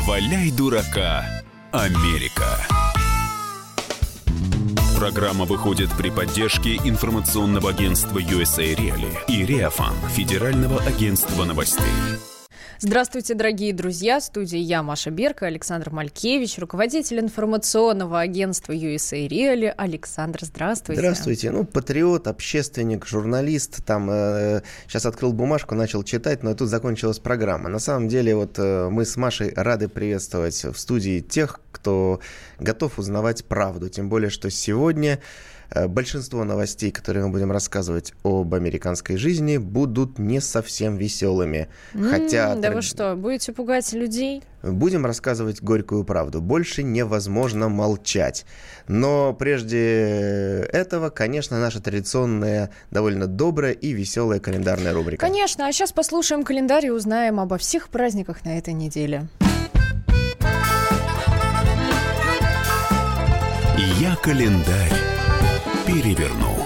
Валяй дурака, Америка. Программа выходит при поддержке информационного агентства USA Reali и Реафан, Федерального агентства новостей. Здравствуйте, дорогие друзья. В студии я, Маша Берка, Александр Малькевич, руководитель информационного агентства USA Reali. Александр, здравствуйте. Здравствуйте. Ну, патриот, общественник, журналист. Там э, сейчас открыл бумажку, начал читать, но тут закончилась программа. На самом деле, вот э, мы с Машей рады приветствовать в студии тех, кто готов узнавать правду. Тем более, что сегодня Э, большинство новостей, которые мы будем рассказывать об американской жизни, будут не совсем веселыми. Mm, Хотя... Да вы что, будете пугать людей? Будем рассказывать горькую правду. Больше невозможно молчать. Но прежде этого, конечно, наша традиционная, довольно добрая и веселая календарная рубрика. Конечно, а сейчас послушаем календарь и узнаем обо всех праздниках на этой неделе. Я календарь переверну.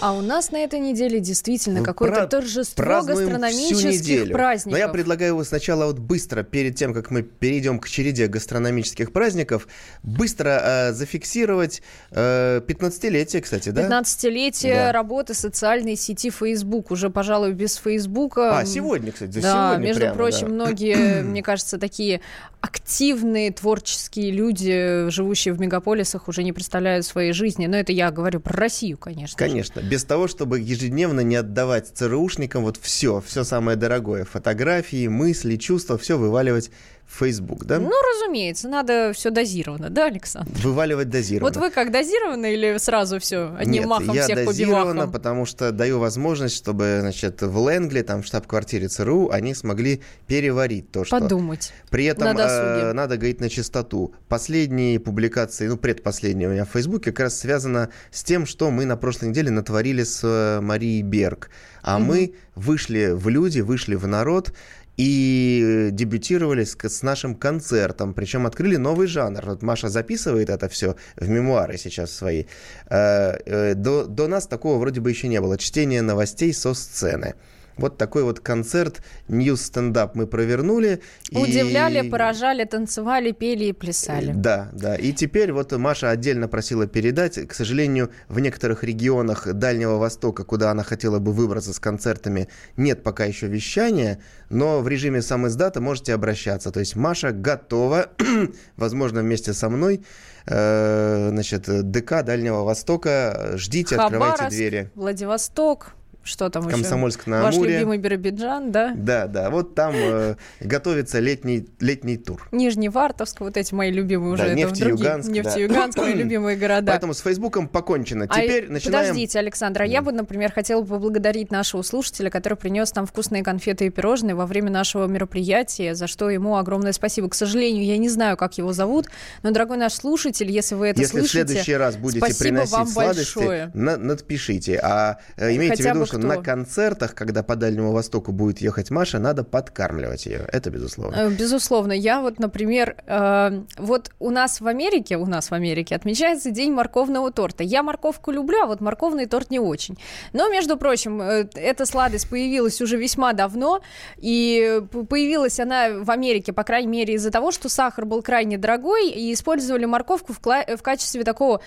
А у нас на этой неделе действительно какое-то торжество гастрономических праздников. Но я предлагаю его сначала вот быстро, перед тем, как мы перейдем к череде гастрономических праздников, быстро э, зафиксировать э, 15-летие, кстати, да? 15-летие да. работы социальной сети Facebook. Уже, пожалуй, без Фейсбука. А, сегодня, кстати, да, сегодня между прямо, прочим, да. многие, мне кажется, такие активные творческие люди, живущие в мегаполисах, уже не представляют своей жизни. Но это я говорю про Россию, конечно. Конечно. Без того, чтобы ежедневно не отдавать ЦРУшникам вот все, все самое дорогое. Фотографии, мысли, чувства, все вываливать Facebook, да? Ну, разумеется, надо все дозировано, да, Александр? Вываливать дозированно. Вот вы как, дозировано или сразу все одним Нет, махом я всех дозированно, потому что даю возможность, чтобы, значит, в Лэнгли, там, в штаб-квартире ЦРУ, они смогли переварить то, что... Подумать. При этом на э, надо говорить на чистоту. Последние публикации, ну, предпоследние у меня в Фейсбуке, как раз связано с тем, что мы на прошлой неделе натворили с э, Марией Берг. А Мгм. мы вышли в люди, вышли в народ, и дебютировали с, с нашим концертом, причем открыли новый жанр. Вот Маша записывает это все в мемуары сейчас свои. Э, э, До, до нас такого вроде бы еще не было. Чтение новостей со сцены. Вот такой вот концерт, news-стендап мы провернули. и- Удивляли, поражали, танцевали, пели и плясали. Да, да. И теперь вот Маша отдельно просила передать. К сожалению, в некоторых регионах Дальнего Востока, куда она хотела бы выбраться с концертами, нет пока еще вещания, но в режиме самиздата можете обращаться. То есть Маша готова, возможно, вместе со мной, э, значит, ДК Дальнего Востока. Ждите, открывайте Хабаровск, двери. Владивосток, что там еще? Комсомольск на Ваш Амуре. любимый Биробиджан, да? Да, да. Вот там э, готовится летний, летний тур. Нижневартовск, вот эти мои любимые уже. Да, в другие- Нефтеюганск, да. Нефтеюганск, мои любимые города. Поэтому с Фейсбуком покончено. А Теперь начинаем... Подождите, Александр, а я бы, например, хотела поблагодарить нашего слушателя, который принес нам вкусные конфеты и пирожные во время нашего мероприятия, за что ему огромное спасибо. К сожалению, я не знаю, как его зовут, но, дорогой наш слушатель, если вы это Если слышите, в следующий раз будете приносить вам сладости, большое. на- надпишите. А э, имейте Хотя в виду, что на концертах, когда по Дальнему Востоку будет ехать Маша, надо подкармливать ее. Это безусловно. Э, Безусловно. Я вот, например, э, вот у нас в Америке, у нас в Америке отмечается День морковного торта. Я морковку люблю, а вот морковный торт не очень. Но, между прочим, э, эта сладость появилась уже весьма давно, и появилась она в Америке, по крайней мере, из-за того, что сахар был крайне дорогой, и использовали морковку в, кла- в качестве такого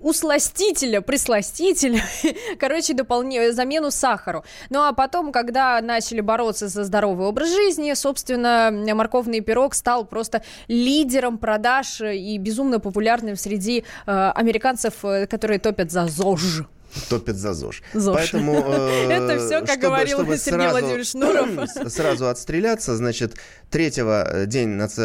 усластителя, присластителя, короче, дополнение, замену сахару. Ну а потом, когда начали бороться за здоровый образ жизни, собственно, морковный пирог стал просто лидером продаж и безумно популярным среди э, американцев, э, которые топят за ЗОЖ. Топят за ЗОЖ. ЗОЖ. Поэтому, э, Это всё, как чтобы- говорил Сергей сразу- Владимирович Шнуров. Сразу отстреляться, значит, третьего день нац-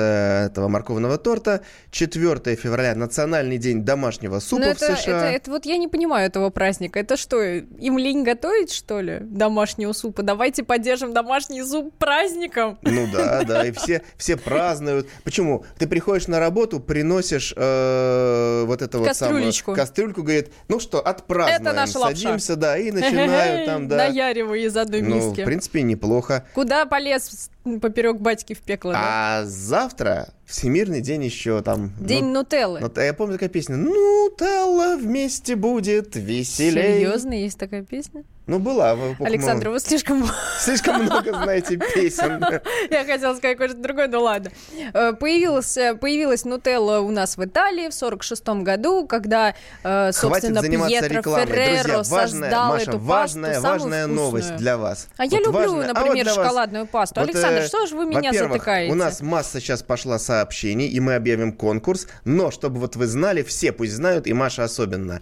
этого морковного торта, 4 февраля национальный день домашнего супа в Ну, это, США. это, вот я не понимаю этого праздника. Это что, им лень готовить, что ли, домашнего супа? Давайте поддержим домашний суп праздником. Ну да, да, и все, все празднуют. Почему? Ты приходишь на работу, приносишь э, вот это вот. Кастрюлечку. Кастрюльку, говорит, ну что, отпразднуем. Это наша лапша. Садимся, да, и начинают там, да. Наяриваю из одной Ну, миски. в принципе, неплохо. Куда полез поперек батьки в пекло. А завтра Всемирный день еще там... День ну, Нутеллы. Ну, я помню такая песня. Нутелла вместе будет веселее. Серьезно, есть такая песня? Ну, была. Александр, вы слишком... Слишком много знаете песен. Я хотела сказать кое-что другое, но ладно. Э, появилась, появилась Нутелла у нас в Италии в 46 году, когда, э, собственно, Пьетро Ферреро создал эту важная, пасту, важная новость для вас. А я люблю, важная. например, а вот шоколадную пасту. Вот, Александр, что же вы меня затыкаете? у нас масса сейчас пошла сообщений, и мы объявим конкурс, но чтобы вот вы знали, все пусть знают, и Маша особенно.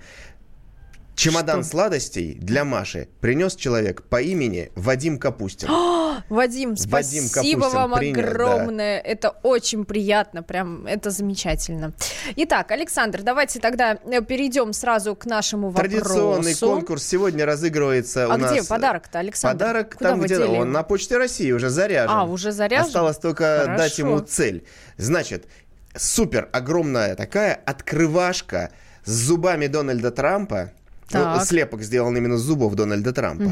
Чемодан Что? сладостей для Маши принес человек по имени Вадим Капустин. Вадим, Вадим спасибо Капустин вам принес, да. огромное. Это очень приятно, прям это замечательно. Итак, Александр, давайте тогда э, перейдем сразу к нашему вопросу. Традиционный конкурс сегодня разыгрывается А у нас. где подарок-то, Александр? Подарок Куда там, где дели он на Почте России уже заряжен. А, уже заряжен? Осталось только Хорошо. дать ему цель. Значит, супер огромная такая открывашка с зубами Дональда Трампа. Ну, слепок сделан именно с зубов Дональда Трампа.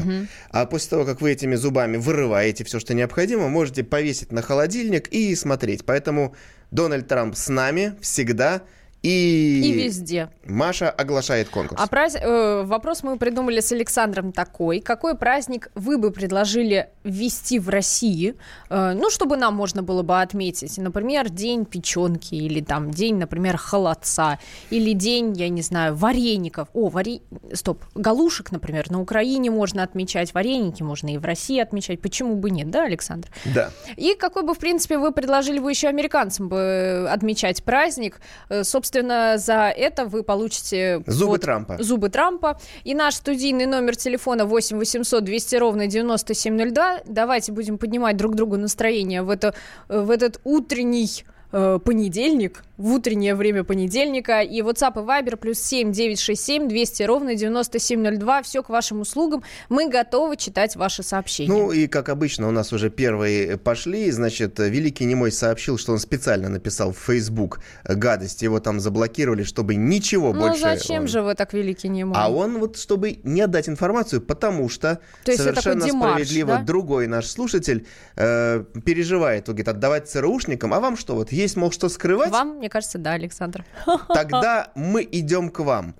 А после того, как вы этими зубами вырываете все, что необходимо, можете повесить на холодильник и смотреть. Поэтому Дональд Трамп с нами всегда. И, И везде. Маша оглашает конкурс. А праз- э, вопрос мы придумали с Александром такой. Какой праздник вы бы предложили ввести в России, э, ну, чтобы нам можно было бы отметить? Например, день печенки, или там день, например, холодца, или день, я не знаю, вареников. О, варе... Стоп, галушек, например, на Украине можно отмечать, вареники можно и в России отмечать. Почему бы нет, да, Александр? Да. И какой бы, в принципе, вы предложили бы еще американцам бы э, отмечать праздник? Э, Собственно, за это вы получите... Зубы Трампа. Зубы Трампа. И наш студийный номер телефона 8 800 200 ровно 9702. Давайте будем поднимать друг другу настроение в, это, в этот утренний э, понедельник, в утреннее время понедельника. И WhatsApp и Viber плюс 7 967 200 ровно 9702. Все к вашим услугам. Мы готовы читать ваши сообщения. Ну и, как обычно, у нас уже первые пошли. Значит, Великий Немой сообщил, что он специально написал в Facebook гадость. Его там заблокировали, чтобы ничего ну больше... зачем он- же вы так великий не А он вот, чтобы не отдать информацию, потому что То есть совершенно такой демарш, справедливо да? другой наш слушатель э, переживает, он говорит, отдавать ЦРУшникам, а вам что, вот есть, мол, что скрывать? Вам, мне кажется, да, Александр. Тогда мы идем к вам.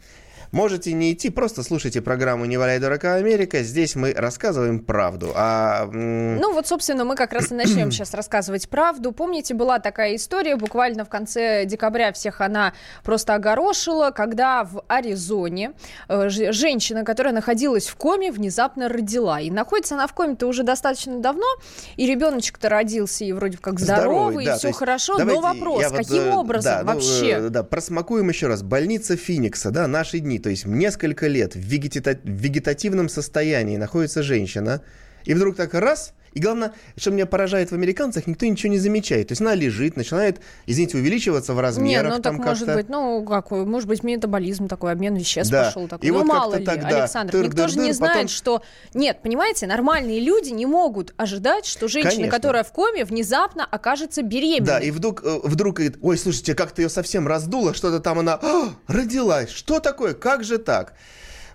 Можете не идти, просто слушайте программу «Не валяй дурака Америка». Здесь мы рассказываем правду. А, Ну вот, собственно, мы как раз и начнем сейчас рассказывать правду. Помните, была такая история, буквально в конце декабря всех она просто огорошила, когда в Аризоне э, женщина, которая находилась в коме, внезапно родила. И находится она в коме-то уже достаточно давно, и ребеночек-то родился, и вроде как здоровый, да, и все есть хорошо, но вопрос, вот, каким э, образом да, ну, вообще? э, да, просмакуем еще раз. Больница Финикса, да, наши дни, то есть несколько лет в, вегетата- в вегетативном состоянии находится женщина, и вдруг так раз, и главное, что меня поражает в американцах, никто ничего не замечает. То есть она лежит, начинает, извините, увеличиваться в размерах. ну так может быть, ну какой, может быть метаболизм такой, обмен веществ Да. пошел такой. И ну вот мало ли, тогда Александр, никто же не тыр-дыр-дыр, знает, потом- что... Нет, понимаете, нормальные люди не могут ожидать, что женщина, Конечно. которая в коме, внезапно окажется беременной. Да, и вдруг, э, вдруг говорит, ой, слушайте, как-то ее совсем раздуло, что-то там она «А, родилась. Что такое? Как же так?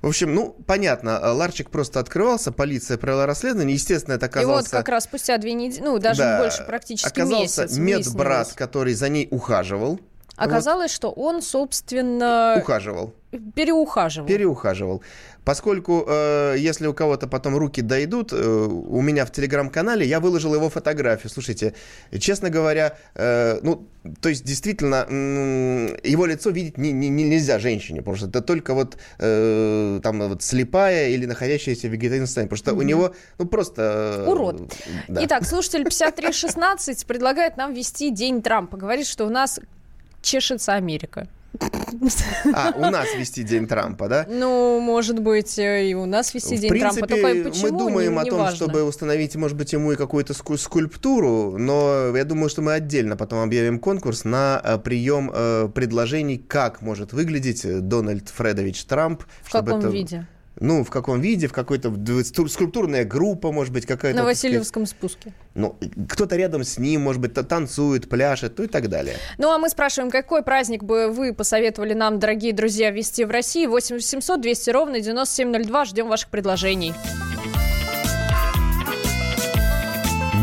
В общем, ну, понятно, э, ларчик просто открывался, полиция провела расследование, естественно, это И оказался... вот как раз спустя две недели, ну даже да, больше, практически Оказался месяц медбрат, который за ней ухаживал. Оказалось, что он, собственно, Вот, ухаживал, переухаживал. переухаживал. Поскольку, э, если у кого-то потом руки дойдут, э, у меня в телеграм-канале я выложил его фотографию. Слушайте, честно говоря, э, ну, то есть действительно м, его лицо видеть не- не- не- нельзя женщине, потому что это только вот э, там вот слепая или находящаяся в вегетативном состоянии, потому что у него, ну, просто... э, Урод. да. Итак, слушатель 5316 предлагает нам вести День Трампа. Говорит, что у нас чешется Америка. А, у нас вести День Трампа, да? Ну, может быть, э, и у нас вести В День принципе, Трампа. Только почему, мы думаем не- о не том, важно. чтобы установить, может быть, ему и какую-то ску- скульптуру, но я думаю, что мы отдельно потом объявим конкурс на э, прием э, предложений, как может выглядеть э, Дональд Фредович Трамп. В каком это- виде? Ну, в каком виде, в какой-то скульптурная группа, может быть, какая-то. На так сказать, Васильевском спуске. Ну, кто-то рядом с ним, может быть, та- танцует, пляшет, ну и так далее. Ну, а мы спрашиваем, какой праздник бы вы посоветовали нам, дорогие друзья, вести в России? 8 800 200 ровно 9702. Ждем ваших предложений.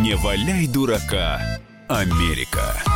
Не валяй дурака, Америка.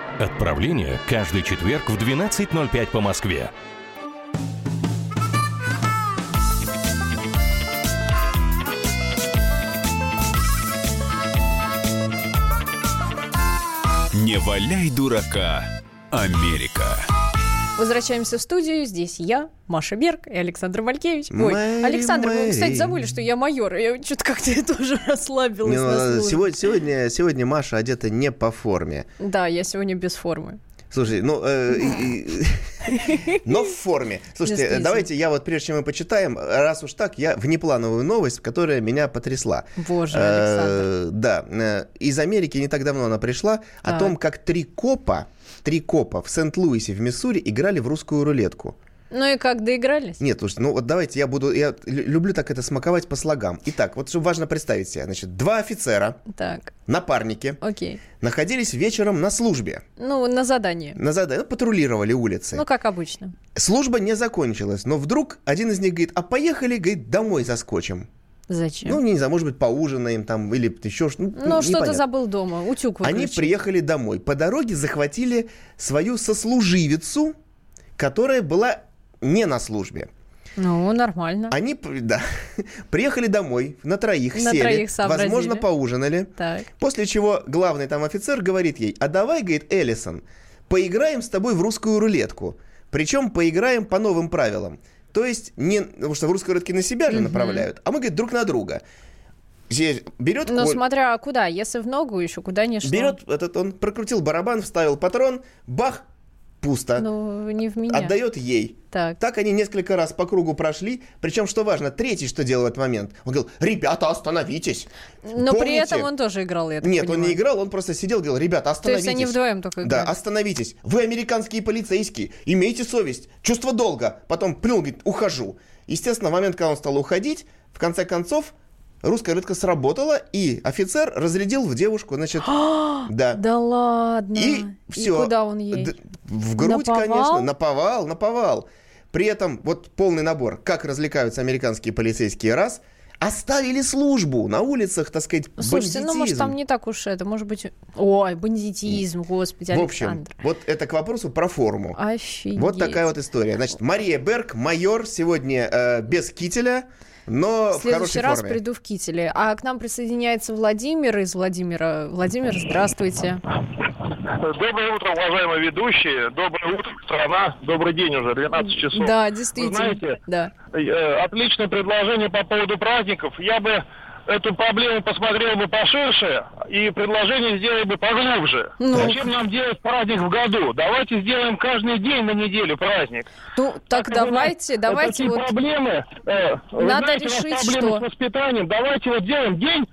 Отправление каждый четверг в 12.05 по Москве. Не валяй дурака, Америка. Возвращаемся в студию. Здесь я, Маша Берг и Александр Валькевич. Ой, Мэри, Александр, вы, Мэри. кстати, забыли, что я майор. Я что-то как-то тоже расслабилась ну, службе. сегодня, сегодня, сегодня Маша одета не по форме. Да, я сегодня без формы. Слушай, ну, э, но в форме. Слушайте, давайте я вот, прежде чем мы почитаем, раз уж так, я внеплановую новость, которая меня потрясла. Боже, Э, Александр. Да, э, из Америки не так давно она пришла, о том, как три копа, три копа в Сент-Луисе в Миссури играли в русскую рулетку. Ну и как, доигрались? Нет, слушайте, ну вот давайте я буду, я лю- люблю так это смаковать по слогам. Итак, вот что важно представить себе, значит, два офицера, Так, напарники, окей. находились вечером на службе, Ну, на задание. на зада- ну, патрулировали улицы. Ну, как обычно. Служба не закончилась, но вдруг один из них говорит, а поехали, говорит, домой заскочим. Зачем? Ну, не знаю, может быть, поужинаем там или еще что ну, Ну, что-то забыл дома. Утюг Они выключил. приехали домой. По дороге захватили свою сослуживицу, которая была не на службе. Ну, нормально. Они, да, приехали домой, на троих На сели, троих возможно, поужинали. Так. После чего главный там офицер говорит ей, а давай, говорит, Эллисон, поиграем с тобой в русскую рулетку. Причем поиграем по новым правилам. То есть, не, потому что в русской рулетке на себя же направляют, а мы, говорит, друг на друга. Здесь берет, Ну, Коль- смотря куда. Если в ногу еще, куда ни шло. берет этот, он прокрутил барабан, вставил патрон, бах, пусто. Ну, не в меня. Отдает ей. Так. Так они несколько раз по кругу прошли. Причем, что важно, третий что делал в этот момент? Он говорил, ребята, остановитесь. Но при Помните?» этом он тоже играл, я Нет, он не понимаю. играл, он просто сидел и говорил, ребята, То остановитесь. есть они вдвоем только Да, играли? остановитесь. Вы американские полицейские, имейте совесть, чувство долга. Потом плюнул, говорит, ухожу. Естественно, в момент, когда он стал уходить, в конце концов, русская рулетка сработала, и офицер разрядил в девушку, значит, да. Да ладно. И все. куда он ей? В грудь, Наповал? конечно, наповал, наповал. При этом вот полный набор, как развлекаются американские полицейские раз, оставили службу на улицах, так сказать, Слушайте, ну, может, там бандитизм. не так уж это, может быть... Ой, бандитизм, господи, В общем, Александр. вот это к вопросу про форму. Офигеть. Вот такая вот история. Значит, Мария Берг, майор, сегодня э, без кителя, но В в следующий хорошей раз форме. приду в кителе. А к нам присоединяется Владимир из Владимира. Владимир, здравствуйте. Доброе утро, уважаемые ведущие. Доброе утро, страна. Добрый день уже, 12 часов. Да, действительно. знаете, Да. Э, Отличное предложение по поводу праздников. Я бы эту проблему посмотрел бы поширше и предложение сделал бы поглубже. Ну. Зачем нам делать праздник в году? Давайте сделаем каждый день на неделю праздник. Ну, так бы давайте, у нас, э, давайте вот... проблемы. э, Надо знаете, решить, проблемы что- с воспитанием. Давайте вот делаем день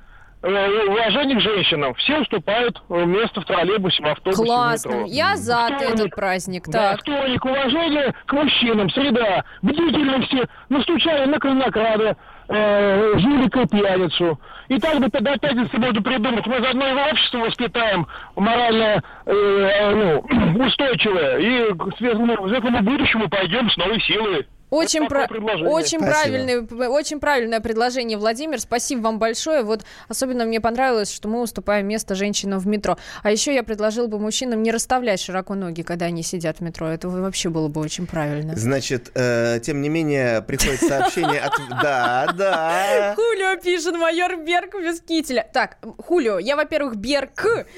э, уважения к женщинам. Все уступают э, место в троллейбусе, в автобусе, в Классно. метро. Я за Вторник. этот праздник. Да, Так. вторник, уважение к мужчинам, среда, бдительности, настучали на конокрада, э, жулика и пьяницу. И так бы до пятницы буду придумать. Мы заодно и общество воспитаем морально э, э, ну, устойчивое. И к светлому, светлому будущему пойдем с новой силой. Очень, про- очень, правильный, очень правильное предложение, Владимир. Спасибо вам большое. Вот особенно мне понравилось, что мы уступаем место женщинам в метро. А еще я предложил бы мужчинам не расставлять широко ноги, когда они сидят в метро. Это вообще было бы очень правильно. Значит, э, тем не менее, приходит сообщение от... Да, да. Хулио пишет, майор Берг без кителя. Так, Хулио, я, во-первых, Берг.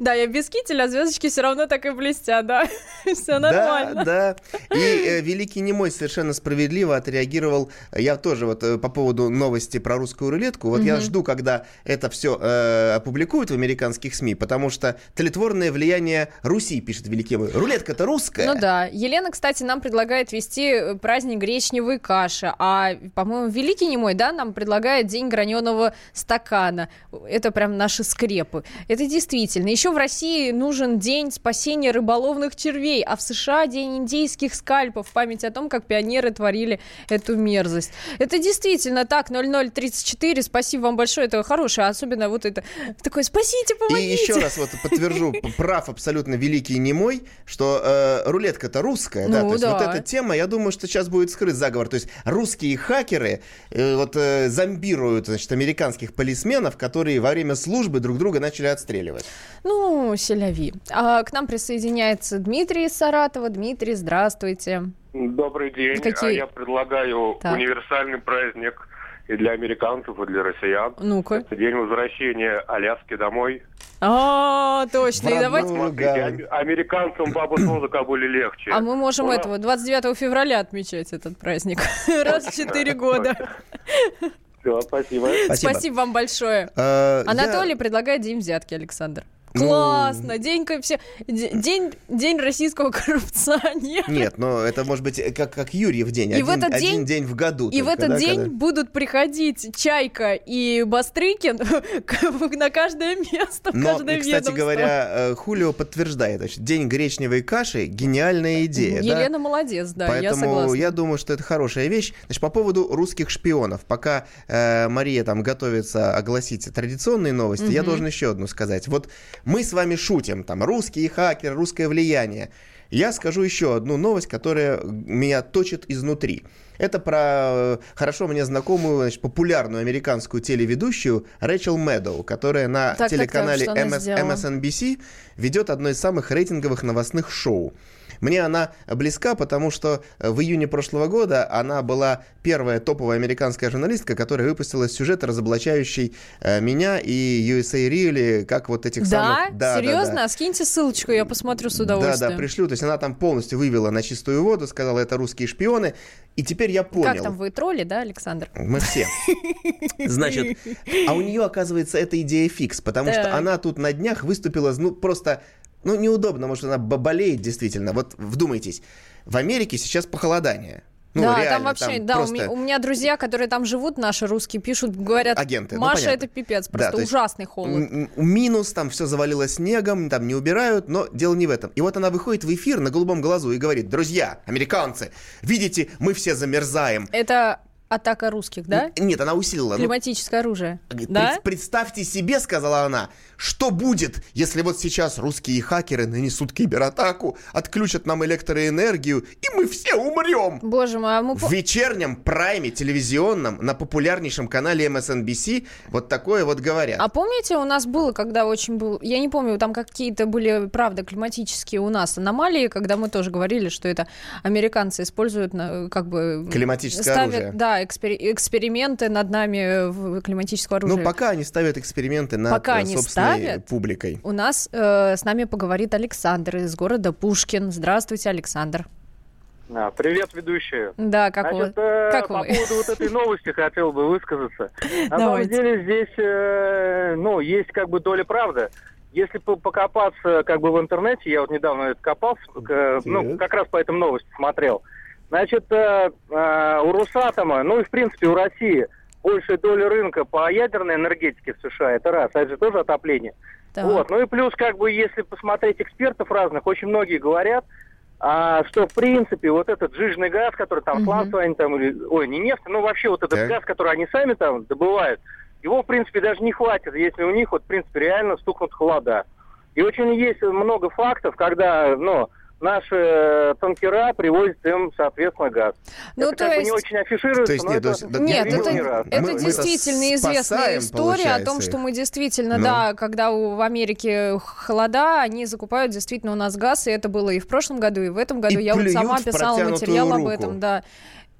Да, я без кителя, а звездочки все равно так и блестят, да. Все нормально. Да, да. И э, великий немой Немой совершенно справедливо отреагировал. Я тоже вот э, по поводу новости про русскую рулетку. Вот я жду, когда это все э, опубликуют в американских СМИ, потому что тлетворное влияние Руси, пишет Великий Мой. Рулетка-то русская. Ну да. Елена, кстати, нам предлагает вести праздник гречневой каши. А, по-моему, Великий Немой, да, нам предлагает день граненого стакана. Это прям наши скрепы. Это действительно. Еще в России нужен день спасения рыболовных червей, а в США день индейских скальпов в память о том, как пионеры творили эту мерзость. Это действительно так, 0034, спасибо вам большое, это хорошее, особенно вот это такое, спасите, помогите. И еще раз вот подтвержу, прав абсолютно великий немой, что э, рулетка-то русская, ну, да, то есть да. вот эта тема, я думаю, что сейчас будет скрыт заговор, то есть русские хакеры э, вот э, зомбируют, значит, американских полисменов, которые во время службы друг друга начали отстреливать. Ну, селяви. А к нам присоединяется Дмитрий из Саратова. Дмитрий, здравствуйте. Добрый день. Какие? А я предлагаю так. универсальный праздник и для американцев, и для россиян. Ну-ка. Это день возвращения Аляски домой. А, точно. И давайте... Смотрите, американцам бабу с были легче. А мы можем этого 29 февраля отмечать этот праздник. Раз в 4 года. Все, спасибо. спасибо. Спасибо вам большое. А, Анатолий я... предлагает день взятки, Александр. Ну, Классно! Ну... День, все... день, день российского коррупционера. Нет, но это может быть как, как Юрьев день. И один, в этот день, один день в году. И только, в этот да, день когда... будут приходить Чайка и Бастрыкин на каждое место, в но, каждое кстати ведомство. говоря, э, Хулио подтверждает, значит, день гречневой каши – гениальная идея. Елена да? молодец, да, Поэтому я согласна. я думаю, что это хорошая вещь. Значит, по поводу русских шпионов. Пока э, Мария там готовится огласить традиционные новости, угу. я должен еще одну сказать. Вот мы с вами шутим, там, русские хакеры, русское влияние. Я скажу еще одну новость, которая меня точит изнутри. Это про э, хорошо мне знакомую, значит, популярную американскую телеведущую Рэчел Мэдоу, которая на так, телеканале так, так, MS, MSNBC ведет одно из самых рейтинговых новостных шоу. Мне она близка, потому что э, в июне прошлого года она была первая топовая американская журналистка, которая выпустила сюжет, разоблачающий э, меня и USA Really, как вот этих да? самых... Да? Серьезно? Да, да. Скиньте ссылочку, я посмотрю с удовольствием. Да, да, пришлю. То есть она там полностью вывела на чистую воду, сказала, это русские шпионы. И теперь я понял. Как там, вы тролли, да, Александр? Мы все. Значит, а у нее, оказывается, эта идея фикс, потому что она тут на днях выступила, ну, просто ну, неудобно, может, она болеет действительно. Вот вдумайтесь, в Америке сейчас похолодание. Ну, да, реально, там вообще, там да, просто... у, меня, у меня друзья, которые там живут, наши русские, пишут, говорят, Агенты, ну, Маша, ну, это пипец, просто да, ужасный холод. Минус, там все завалилось снегом, там не убирают, но дело не в этом. И вот она выходит в эфир на голубом глазу и говорит, друзья, американцы, видите, мы все замерзаем. Это атака русских, да? Нет, она усилила. Ну, Климатическое ну, оружие. Пред, да? Представьте себе, сказала она, что будет, если вот сейчас русские хакеры нанесут кибератаку, отключат нам электроэнергию, и мы все умрем? Боже мой, а мы... В вечернем прайме телевизионном на популярнейшем канале MSNBC вот такое вот говорят. А помните, у нас было, когда очень был... Я не помню, там какие-то были, правда, климатические у нас аномалии, когда мы тоже говорили, что это американцы используют как бы... Климатическое ставят, оружие. Да, экспери- эксперименты над нами в климатического оружия. Ну, пока они ставят эксперименты над пока они собственной ставят, публикой. У нас э, с нами поговорит Александр из города Пушкин. Здравствуйте, Александр. А, привет, ведущие. Да, как Значит, вы? Э, как по вы? поводу вот этой новости хотел бы высказаться. На самом деле здесь, э, ну, есть как бы доля правды. Если покопаться как бы в интернете, я вот недавно это копался, ну, как раз по этим новости смотрел. Значит, э, э, у Росатома, ну и в принципе у России большая доля рынка по ядерной энергетике в США, это раз, а это же тоже отопление. Так. Вот. Ну и плюс, как бы, если посмотреть экспертов разных, очень многие говорят, а, что в принципе вот этот жижный газ, который там угу. они там, или, ой, не нефть, ну вообще вот этот так. газ, который они сами там добывают, его в принципе даже не хватит, если у них вот в принципе реально стукнут холода. И очень есть много фактов, когда, ну, наши э, танкера привозят им, соответственно, газ. Ну, это то как есть... бы не очень афишируется, то есть, нет, это... Да, нет, это, это, это мы, действительно известная история о том, что мы действительно, ну. да, когда у, в Америке холода, они закупают действительно у нас газ, и это было и в прошлом году, и в этом году. И Я вот сама писала материал руку. об этом, да.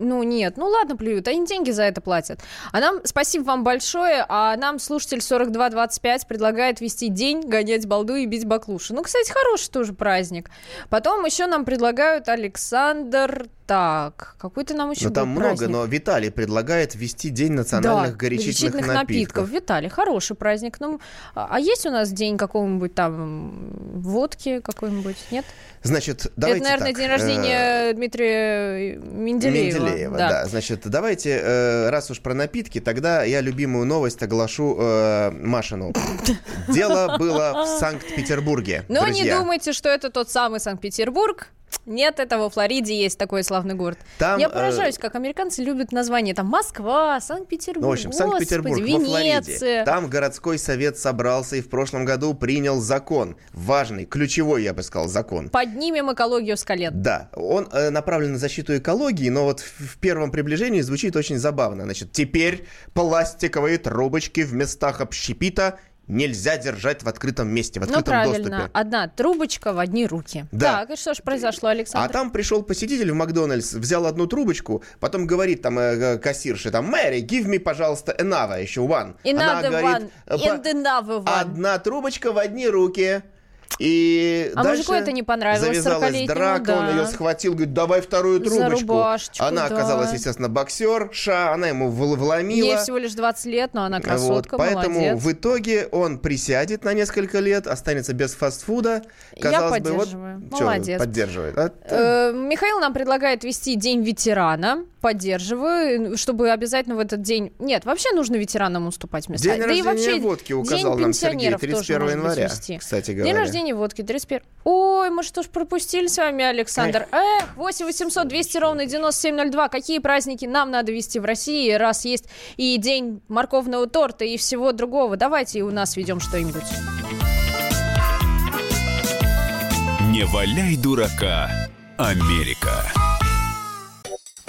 Ну нет, ну ладно, плюют, они деньги за это платят. А нам, спасибо вам большое, а нам слушатель 4225 предлагает вести день, гонять балду и бить баклуши. Ну, кстати, хороший тоже праздник. Потом еще нам предлагают Александр так, какой-то нам еще Но там праздник. много, но Виталий предлагает ввести День национальных да, горячительных, горячительных напитков. Виталий, хороший праздник. Ну, а а есть у нас день какого-нибудь там водки какой-нибудь? Нет? Значит, давайте Это, наверное, так, день э, рождения Дмитрия Менделеева. Менделеева, да. Значит, давайте, э, раз уж про напитки, тогда я любимую новость оглашу э, Машину. Дело было в Санкт-Петербурге. Но не думайте, что это тот самый Санкт-Петербург. Нет, это во Флориде есть такой славный город. Там, Я э, поражаюсь, как американцы любят названия. Там Москва, Санкт-Петербург, Ну, в общем, Санкт-Петербург. Венеция. Там городской совет собрался и в прошлом году принял закон. Важный, ключевой, я бы сказал, закон. Поднимем экологию с колен. Да, он э, направлен на защиту экологии, но вот в первом приближении звучит очень забавно. Значит, теперь пластиковые трубочки в местах общепита нельзя держать в открытом месте, в Ну, открытом правильно. доступе. Одна трубочка в одни руки. Да. Так, и что же произошло, Александр? А там пришел посетитель в Макдональдс, взял одну трубочку, потом говорит там э, э, кассирше, там, Мэри, give me, пожалуйста, another, еще one. Она Another говорит, one, э, in по- the one. Одна трубочка в одни руки. И А дальше мужику это не понравилось, Завязалась 40-летнему, драка, он да. ее схватил, говорит, давай вторую За трубочку. рубашечку, она да. оказалась, естественно, боксерша, она ему вл- вломила. Ей всего лишь 20 лет, но она Вот, красотка, поэтому молодец. в итоге он присядет на несколько лет, останется без фастфуда. Я Казалось бы, вот поддерживаю. Молодец. поддерживает. А, Э, Михаил нам предлагает вести День ветерана. Поддерживаю, чтобы обязательно в этот день... Нет, вообще нужно ветеранам уступать места. День да и рождения вообще водки указал День нам Сергей, пенсионеров тоже 31 может быть января, кстати День говоря. рождения водки, 31... Ой, мы что ж пропустили с вами, Александр? Эх, 8 800 200 ровно 9702. Какие праздники нам надо вести в России, раз есть и День морковного торта и всего другого? Давайте и у нас ведем что-нибудь. Не валяй дурака, Америка.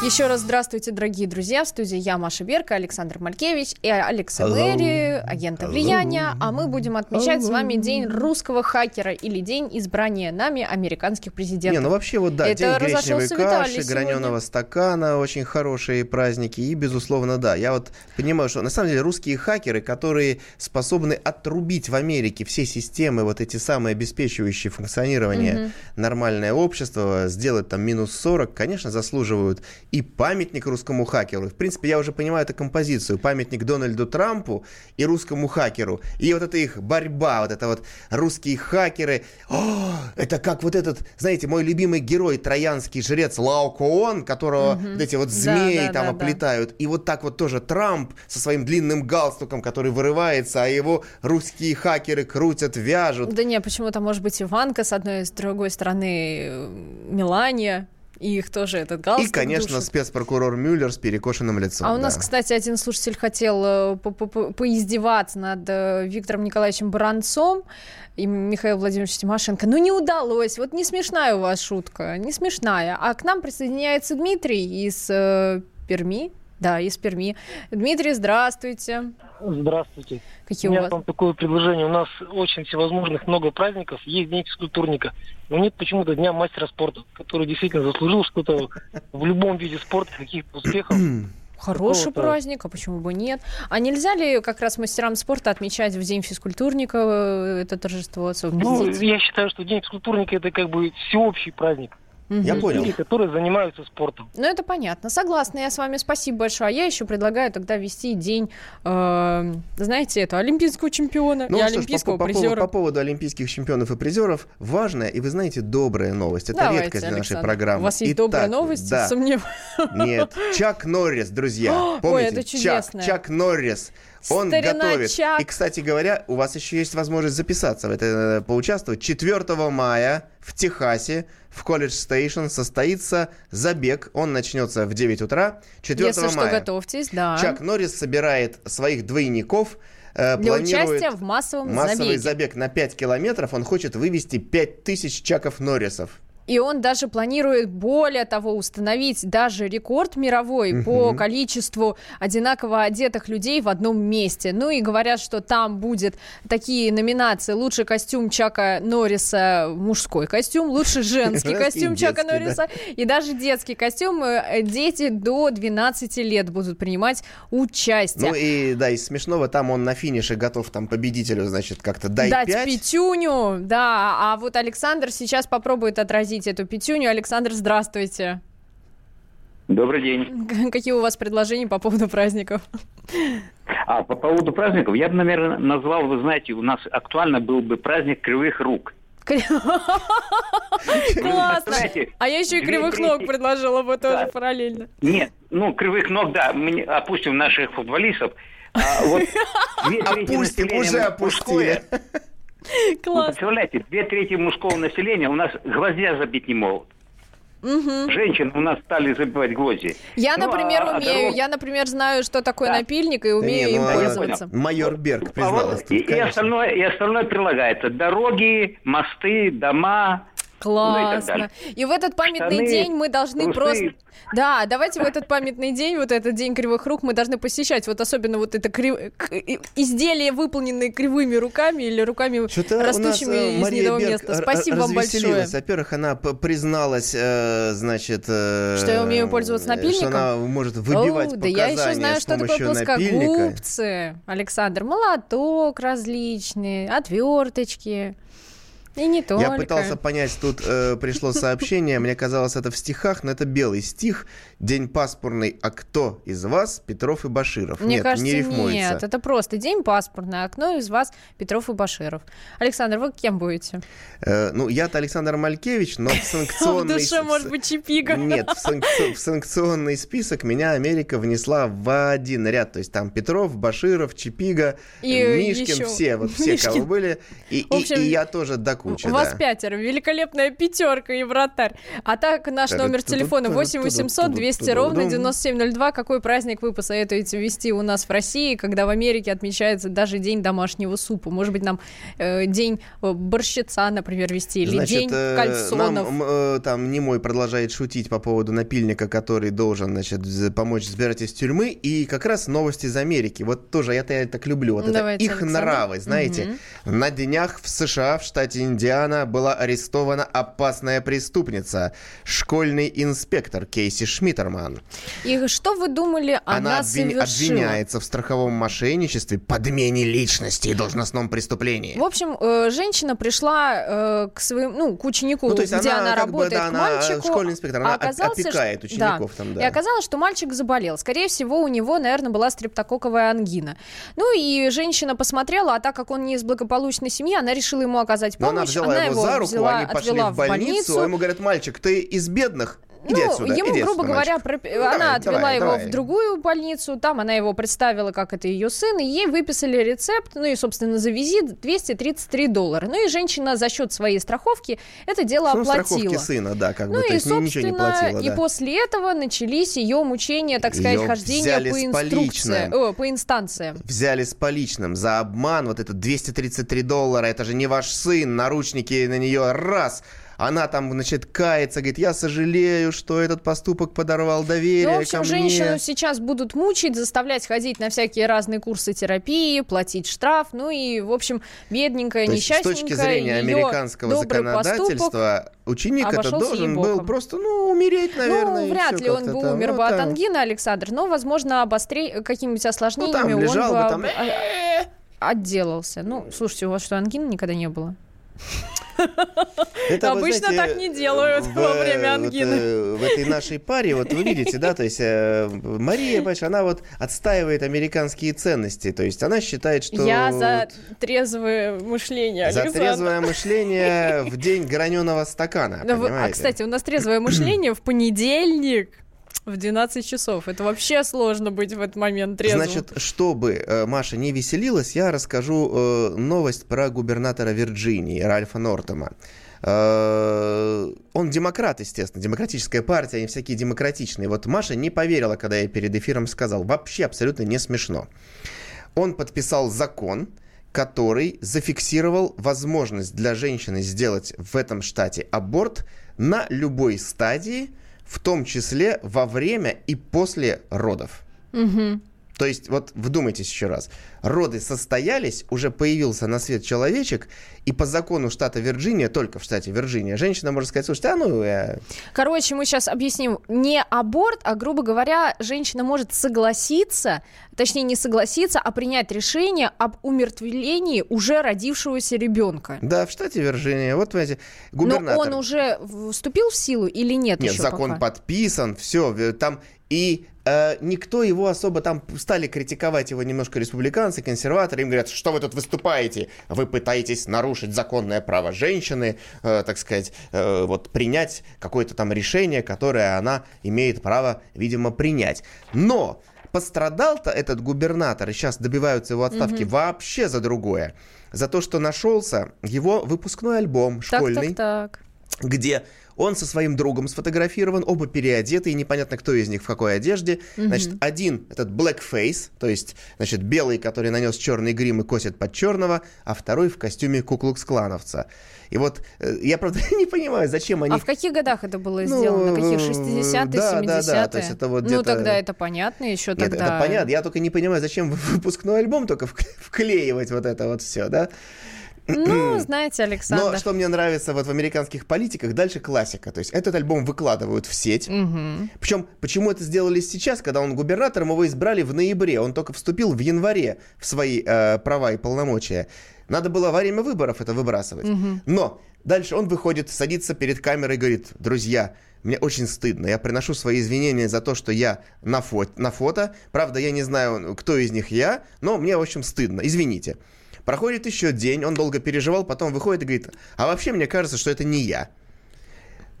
Еще раз здравствуйте, дорогие друзья. В студии я, Маша Берка, Александр Малькевич и Алекс Hello. Мэри, агента Hello. влияния. А мы будем отмечать с вами День русского хакера или День избрания нами американских президентов. Не, ну вообще вот да, Это день гречневой каши, граненого стакана, очень хорошие праздники. И, безусловно, да, я вот понимаю, что на самом деле русские хакеры, которые способны отрубить в Америке все системы, вот эти самые обеспечивающие функционирование нормальное общество, сделать там минус 40, конечно, заслуживают и памятник русскому хакеру. В принципе, я уже понимаю эту композицию. Памятник Дональду Трампу и русскому хакеру. И вот эта их борьба, вот это вот русские хакеры. О, это как вот этот, знаете, мой любимый герой, троянский жрец Лао Коон, которого вот эти вот Да, змеи да, там да, да. оплетают. И вот так вот тоже Трамп со своим длинным галстуком, который вырывается, а его русские хакеры крутят, вяжут. Да не, почему-то может быть Иванка с одной, с другой стороны э, Мелания. И их тоже этот галстук И, конечно, душит. спецпрокурор Мюллер с перекошенным лицом. А у нас, да. кстати, один слушатель хотел э, по- по- по- поиздеваться над э, Виктором Николаевичем Баранцом и Михаилом Владимировичем Тимошенко. Ну, не удалось. Вот не смешная у вас шутка, не смешная. А к нам присоединяется Дмитрий из э, Перми. Да, из Перми. Дмитрий, здравствуйте. Здравствуйте. Какие У у меня вас? к вам такое предложение. У нас очень всевозможных много праздников. Есть День физкультурника. Но нет почему-то Дня мастера спорта, который действительно заслужил что-то в любом виде спорта, каких-то успехов. Хороший праздник, а почему бы нет? А нельзя ли как раз мастерам спорта отмечать в День физкультурника э, это торжество Ну, я считаю, что День физкультурника это как бы всеобщий праздник. Мгм. Я понял. Люди, которые занимаются спортом. Ну, это понятно. Согласна я с вами. Спасибо большое. А я еще предлагаю тогда вести день, э, знаете, это, олимпийского чемпиона Ну и что ж, по, олимпийского по поводу- призера. по поводу олимпийских чемпионов и призеров, важная и, вы знаете, добрая новость. Это Давайте, редкость для нашей Александр. программы. У вас есть Итак, добрая новость? Да. Сомнев- Нет, Чак Норрис, друзья. Ой, Помните? это Чак, чудесное. Чак Норрис. Он Старина готовит. Чак. И, кстати говоря, у вас еще есть возможность записаться в это, э, поучаствовать. 4 мая в Техасе в Колледж Стейшн состоится забег. Он начнется в 9 утра. 4 Если мая. что, готовьтесь, да. Чак Норрис собирает своих двойников. э, Для участия в массовом массовый забеге. забег на 5 километров. Он хочет вывести 5000 Чаков Норрисов. И он даже планирует, более того, установить даже рекорд мировой по количеству одинаково одетых людей в одном месте. Ну и говорят, что там будет такие номинации. Лучший костюм Чака Норриса, мужской костюм, лучший женский И костюм Чака. Норриса, и даже детский костюм. Э, Дети до 12 лет будут принимать участие. Ну и да, из смешного там он на финише готов там победителю, значит, как-то дай Дать 5. пятюню, да. А вот Александр сейчас попробует отразить эту пятюню. Александр, здравствуйте. Добрый день. Какие у вас предложения по поводу праздников? А по поводу праздников, я бы, наверное, назвал, вы знаете, у нас актуально был бы праздник кривых рук. Классно. А я еще и кривых ног предложила бы тоже параллельно. Нет, ну, кривых ног, да, мы не- опустим наших футболистов. А Опустим, уже опустили. ну, Класс. представляете, две трети мужского населения у нас гвоздя забить не могут. Женщины у нас стали забивать гвозди. Я, Ну, например, а- а умею. дорог- Я, например, знаю, что такое Да. напильник и умею не, им ну, а- пользоваться. Майор Берг А вот призналась тут, и, и остальное, и остальное прилагается. Дороги, мосты, дома. Ну и Классно. И в этот памятный Штаны, день мы должны трусы. просто... Да, давайте в этот памятный день, вот этот день кривых рук, мы должны посещать. Вот особенно вот это крив- изделия, выполненные кривыми руками или руками Что-то у нас растущими э, из Мария недого Берг места. Спасибо вам большое. Во-первых, она призналась, э, значит... э, Что я умею пользоваться напильником? Что она может выбивать О, да я еще показания знаю, что такое напильника. плоскогубцы. Александр, молоток различные, отверточки. И не только. Я пытался понять, тут э, пришло сообщение, мне казалось, это в стихах, но это белый стих. День пасмурный, а кто из вас Петров и Баширов? Мне нет, кажется, не рифмуется. нет. Это просто день паспортный, окно из вас Петров и Баширов. Александр, вы кем будете? Э, ну, я-то Александр Малькевич, но в В санкционный... душе, может быть, Чипига. Нет, в, санкци- в санкционный список меня Америка внесла в один ряд. То есть там Петров, Баширов, Чипига, Мишкин, все, вот все, кого были. И, В я тоже до кучи, У вас пятеро, великолепная пятерка и вратарь. А так, наш номер телефона 8 800 200 ровно 9702. Какой праздник вы посоветуете вести у нас в России, когда в Америке отмечается даже день домашнего супа? Может быть, нам э, день э, борщица, например, вести, или Значит, день э, кальсонов? Нам, э, там Немой продолжает шутить по поводу напильника, который должен, значит, помочь сбирать из тюрьмы. И как раз новости из Америки. Вот тоже я, я так люблю. Вот это Давайте, их Александр. нравы, знаете. На днях в США, в штате Индиана, была арестована опасная преступница. Школьный инспектор Кейси Шмиттерман. И что вы думали, она, Она обвин- обвиняется в страховом мошенничестве, подмене личности и должностном преступлении. В общем, э, женщина пришла э, к своему, ну, к ученику, Ну, то есть где она она, как бы, работает, да, к она мальчику. школьный инспектор, она а оказалось, опекает учеников да. там, да. И оказалось, что мальчик заболел. Скорее всего, у него, наверное, была стрептококковая ангина. Ну и женщина посмотрела, а так как он не из благополучной семьи, она решила ему оказать Но помощь. она взяла его за руку, взяла- они пошли в больницу, а ему говорят, мальчик, ты из бедных, иди ну, отсюда, ему, иди грубо отсюда, говоря, мальчик». проп- Ну, она давай, отвела давай, его давай. в другую больницу, там она его представила, как это ее сын, и ей выписали рецепт, ну и, собственно, за визит 233 доллара. Ну и женщина за счет своей страховки это дело Ну, оплатила. страховки сына, да, как бы, Ну то и, есть ну, ничего не платила, и да. после этого начались ее мучения, так сказать, Её хождение взяли по инструкции, поличным. о, по инстанциям. Взяли с поличным за обман, вот это 233 доллара, это же не ваш сын, наручники на нее раз. Она там, значит, кается, говорит, я сожалею, что этот поступок подорвал доверие Ну, в общем, ко женщину мне. сейчас будут мучить, заставлять ходить на всякие разные курсы терапии, платить штраф, ну и, в общем, бедненькая, То есть, с несчастненькая, точки зрения американского законодательства, ученик это должен был просто, ну, умереть, наверное. ну, вряд ли он бы там. умер Ну, бы от там. ангины, Александр, но, возможно, обостре... какими-нибудь осложнениями Ну, там лежал он бы бы там. отделался. Ну, слушайте, у вас что, ангины никогда не было? Это, Обычно знаете, так не делают в, во время вот, ангины. э, в этой нашей паре, вот вы видите, да, то есть э, Мария, понимаешь, она вот отстаивает американские ценности, то есть она считает, что... Я за трезвое мышление, За Александр. трезвое мышление в день граненого стакана, Да вы- а, кстати, у нас трезвое мышление в понедельник. В 12 часов. Это вообще сложно быть в этот момент трезвым. Значит, чтобы э, Маша не веселилась, я расскажу э, новость про губернатора Вирджинии Ральфа Нортома. Э, он демократ, естественно, демократическая партия, они всякие демократичные. Вот Маша не поверила, когда я перед эфиром сказал. Вообще абсолютно не смешно. Он подписал закон, который зафиксировал возможность для женщины сделать в этом штате аборт на любой стадии, в том числе во время и после родов. Угу. То есть, вот вдумайтесь еще раз. Роды состоялись, уже появился на свет человечек, и по закону штата Вирджиния, только в штате Вирджиния, женщина может сказать, слушайте, а ну... Я... Короче, мы сейчас объясним. Не аборт, а, грубо говоря, женщина может согласиться, точнее, не согласиться, а принять решение об умертвлении уже родившегося ребенка. Да, в штате Вирджиния. Вот, понимаете, губернатор... Но он уже вступил в силу или нет Нет, закон пока? подписан, все, там и э, никто его особо там стали критиковать его немножко республиканцы, консерваторы. Им говорят, что вы тут выступаете? Вы пытаетесь нарушить законное право женщины, э, так сказать, э, вот принять какое-то там решение, которое она имеет право, видимо, принять. Но пострадал-то этот губернатор, и сейчас добиваются его отставки угу. вообще за другое. За то, что нашелся его выпускной альбом школьный. Так, так, так. Где он со своим другом сфотографирован, оба переодеты, и непонятно, кто из них в какой одежде. Mm-hmm. Значит, один этот blackface, то есть, значит, белый, который нанес черный грим и косит под черного, а второй в костюме куклукс-клановца. И вот э, я, правда, не понимаю, зачем они... А в каких годах это было ну, сделано? На каких 60-е, да, 70-е? Да, да, то есть это вот Ну, тогда это понятно еще Нет, тогда... это понятно. Я только не понимаю, зачем выпускной альбом только вклеивать вот это вот все, да? Ну, знаете, Александр. Но что мне нравится вот в американских политиках, дальше классика. То есть этот альбом выкладывают в сеть. Угу. Причем, почему это сделали сейчас, когда он губернатором, его избрали в ноябре. Он только вступил в январе в свои э, права и полномочия. Надо было во время выборов это выбрасывать. Угу. Но дальше он выходит, садится перед камерой и говорит, друзья, мне очень стыдно. Я приношу свои извинения за то, что я на, фо- на фото. Правда, я не знаю, кто из них я, но мне, в общем, стыдно. Извините. Проходит еще день, он долго переживал, потом выходит и говорит, а вообще мне кажется, что это не я.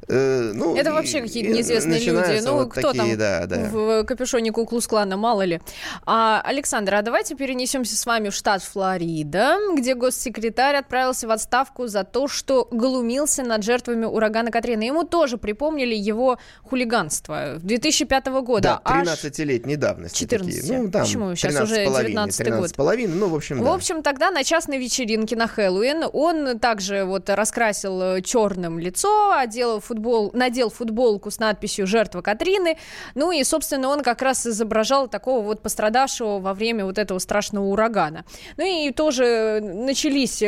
Э, ну, это вообще какие-то неизвестные люди. Ну, вот кто такие, там да, да. в капюшоне Куклус Клана, мало ли. А, Александр, а давайте перенесемся с вами в штат Флорида, где госсекретарь отправился в отставку за то, что глумился над жертвами урагана Катрина. Ему тоже припомнили его хулиганство 2005 года. Да, 13-летней давности 14. Такие. Ну, там, Почему? Сейчас уже 19 год. половиной, ну, в общем, В да. общем, тогда на частной вечеринке на Хэллоуин он также вот раскрасил черным лицо, одел футбол футбол, надел футболку с надписью «Жертва Катрины». Ну и, собственно, он как раз изображал такого вот пострадавшего во время вот этого страшного урагана. Ну и тоже начались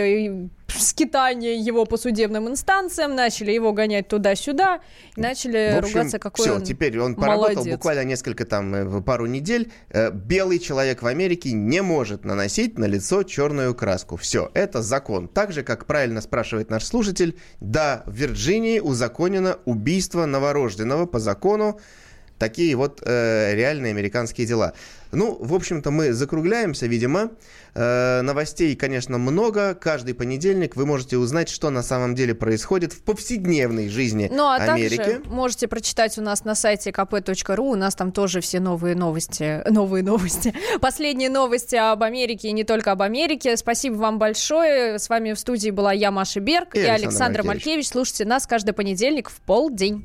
скитания его по судебным инстанциям, начали его гонять туда-сюда, начали в общем, ругаться, какой все, он теперь он поработал молодец. буквально несколько там, э, пару недель. Э, белый человек в Америке не может наносить на лицо черную краску. Все, это закон. Так же, как правильно спрашивает наш слушатель, да, в Вирджинии узаконено убийство новорожденного по закону, такие вот э, реальные американские дела. Ну, в общем-то, мы закругляемся, видимо. Э, новостей, конечно, много. Каждый понедельник вы можете узнать, что на самом деле происходит в повседневной жизни ну, а Америки. Также можете прочитать у нас на сайте kp.ru. У нас там тоже все новые новости. Новые новости. Последние новости об Америке и не только об Америке. Спасибо вам большое. С вами в студии была я, Маша Берг, и, и Александр Малькевич. Малькевич. Слушайте нас каждый понедельник в полдень.